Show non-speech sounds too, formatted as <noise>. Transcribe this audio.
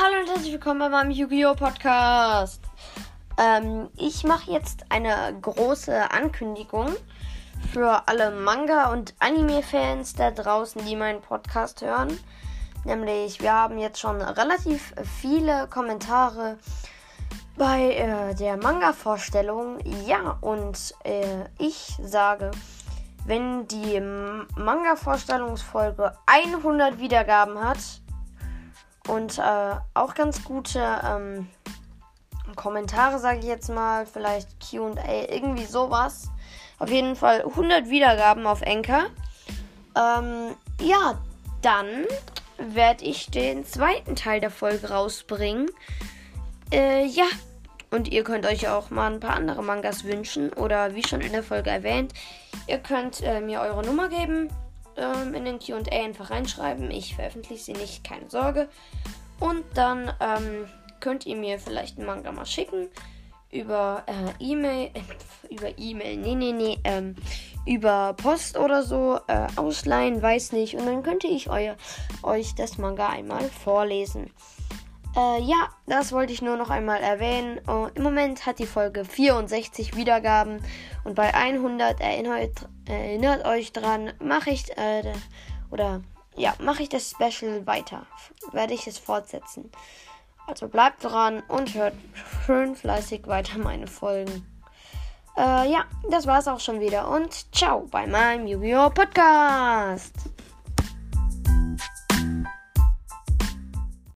Hallo und herzlich willkommen bei meinem Yu-Gi-Oh! Podcast. Ähm, ich mache jetzt eine große Ankündigung für alle Manga- und Anime-Fans da draußen, die meinen Podcast hören. Nämlich, wir haben jetzt schon relativ viele Kommentare bei äh, der Manga-Vorstellung. Ja, und äh, ich sage, wenn die Manga-Vorstellungsfolge 100 Wiedergaben hat, und äh, auch ganz gute ähm, Kommentare, sage ich jetzt mal. Vielleicht QA, irgendwie sowas. Auf jeden Fall 100 Wiedergaben auf Enker. Ähm, ja, dann werde ich den zweiten Teil der Folge rausbringen. Äh, ja. Und ihr könnt euch auch mal ein paar andere Mangas wünschen. Oder wie schon in der Folge erwähnt, ihr könnt äh, mir eure Nummer geben ähm, in den QA einfach reinschreiben. Ich veröffentliche sie nicht, keine Sorge. Und dann ähm, könnt ihr mir vielleicht einen Manga mal schicken. Über äh, E-Mail, äh, <laughs> über E-Mail, nee, nee, nee, ähm, über Post oder so, äh, ausleihen, weiß nicht. Und dann könnte ich euer, euch das Manga einmal vorlesen. Äh, ja, das wollte ich nur noch einmal erwähnen. Uh, Im Moment hat die Folge 64 Wiedergaben und bei 100 erinnert, erinnert euch dran, mache ich äh, oder ja, mache ich das Special weiter. Werde ich es fortsetzen. Also bleibt dran und hört schön fleißig weiter meine Folgen. Äh, ja, das war's auch schon wieder und ciao bei meinem Yu-Gi-Oh! Podcast.